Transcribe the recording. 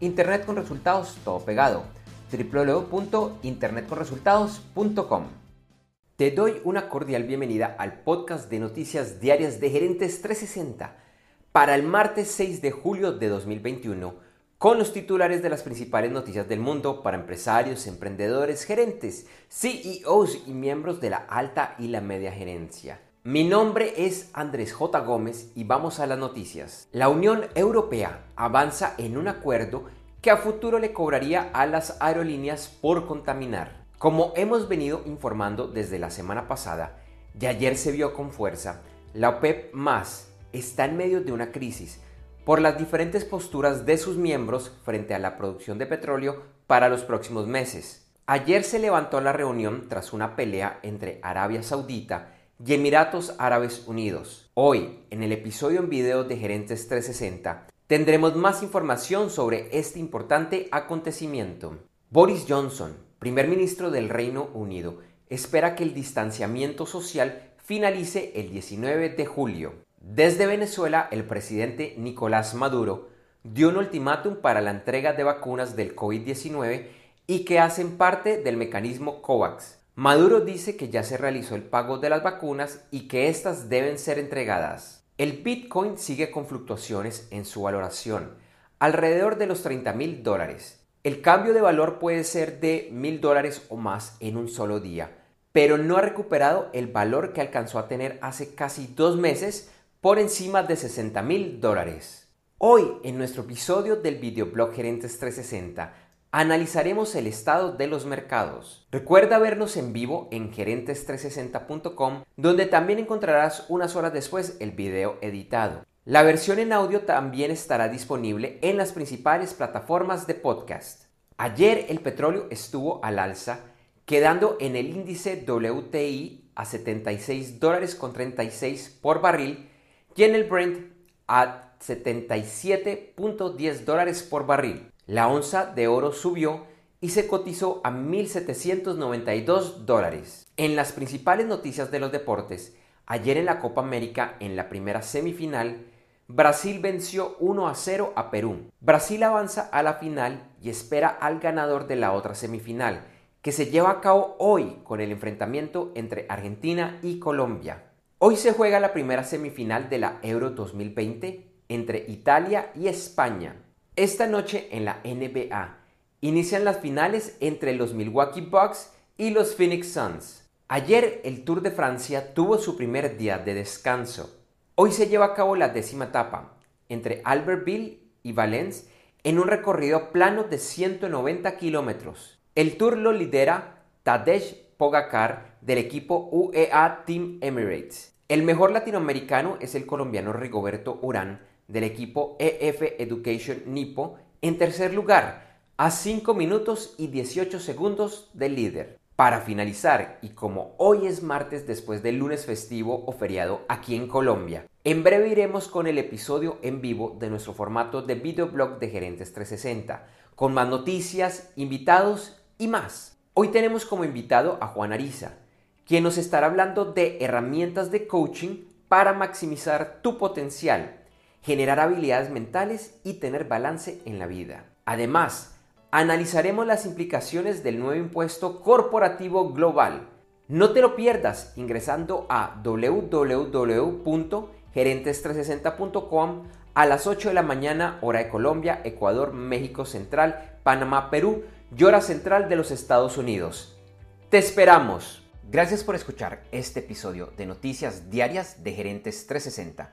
Internet con resultados, todo pegado. www.internetconresultados.com. Te doy una cordial bienvenida al podcast de noticias diarias de Gerentes 360 para el martes 6 de julio de 2021 con los titulares de las principales noticias del mundo para empresarios, emprendedores, gerentes, CEOs y miembros de la alta y la media gerencia. Mi nombre es Andrés J. Gómez y vamos a las noticias. La Unión Europea avanza en un acuerdo que a futuro le cobraría a las aerolíneas por contaminar. Como hemos venido informando desde la semana pasada y ayer se vio con fuerza, la OPEP más está en medio de una crisis por las diferentes posturas de sus miembros frente a la producción de petróleo para los próximos meses. Ayer se levantó la reunión tras una pelea entre Arabia Saudita y Emiratos Árabes Unidos. Hoy, en el episodio en video de Gerentes 360, tendremos más información sobre este importante acontecimiento. Boris Johnson, primer ministro del Reino Unido, espera que el distanciamiento social finalice el 19 de julio. Desde Venezuela, el presidente Nicolás Maduro dio un ultimátum para la entrega de vacunas del COVID-19 y que hacen parte del mecanismo COVAX, Maduro dice que ya se realizó el pago de las vacunas y que éstas deben ser entregadas. El Bitcoin sigue con fluctuaciones en su valoración, alrededor de los 30 mil dólares. El cambio de valor puede ser de mil dólares o más en un solo día, pero no ha recuperado el valor que alcanzó a tener hace casi dos meses por encima de 60 mil dólares. Hoy, en nuestro episodio del videoblog Gerentes 360, analizaremos el estado de los mercados. Recuerda vernos en vivo en gerentes360.com, donde también encontrarás unas horas después el video editado. La versión en audio también estará disponible en las principales plataformas de podcast. Ayer el petróleo estuvo al alza, quedando en el índice WTI a 76 dólares con 36 por barril y en el Brent a 77.10 dólares por barril. La onza de oro subió y se cotizó a 1.792 dólares. En las principales noticias de los deportes, ayer en la Copa América, en la primera semifinal, Brasil venció 1 a 0 a Perú. Brasil avanza a la final y espera al ganador de la otra semifinal, que se lleva a cabo hoy con el enfrentamiento entre Argentina y Colombia. Hoy se juega la primera semifinal de la Euro 2020 entre Italia y España. Esta noche en la NBA inician las finales entre los Milwaukee Bucks y los Phoenix Suns. Ayer el Tour de Francia tuvo su primer día de descanso. Hoy se lleva a cabo la décima etapa entre Albertville y Valence en un recorrido plano de 190 kilómetros. El Tour lo lidera Tadej Pogacar del equipo UEA Team Emirates. El mejor latinoamericano es el colombiano Rigoberto Urán del equipo EF Education Nipo en tercer lugar, a 5 minutos y 18 segundos del líder. Para finalizar, y como hoy es martes después del lunes festivo o feriado aquí en Colombia, en breve iremos con el episodio en vivo de nuestro formato de videoblog de Gerentes 360, con más noticias, invitados y más. Hoy tenemos como invitado a Juan Ariza, quien nos estará hablando de herramientas de coaching para maximizar tu potencial generar habilidades mentales y tener balance en la vida. Además, analizaremos las implicaciones del nuevo impuesto corporativo global. No te lo pierdas ingresando a www.gerentes360.com a las 8 de la mañana hora de Colombia, Ecuador, México Central, Panamá, Perú y hora central de los Estados Unidos. Te esperamos. Gracias por escuchar este episodio de Noticias Diarias de Gerentes 360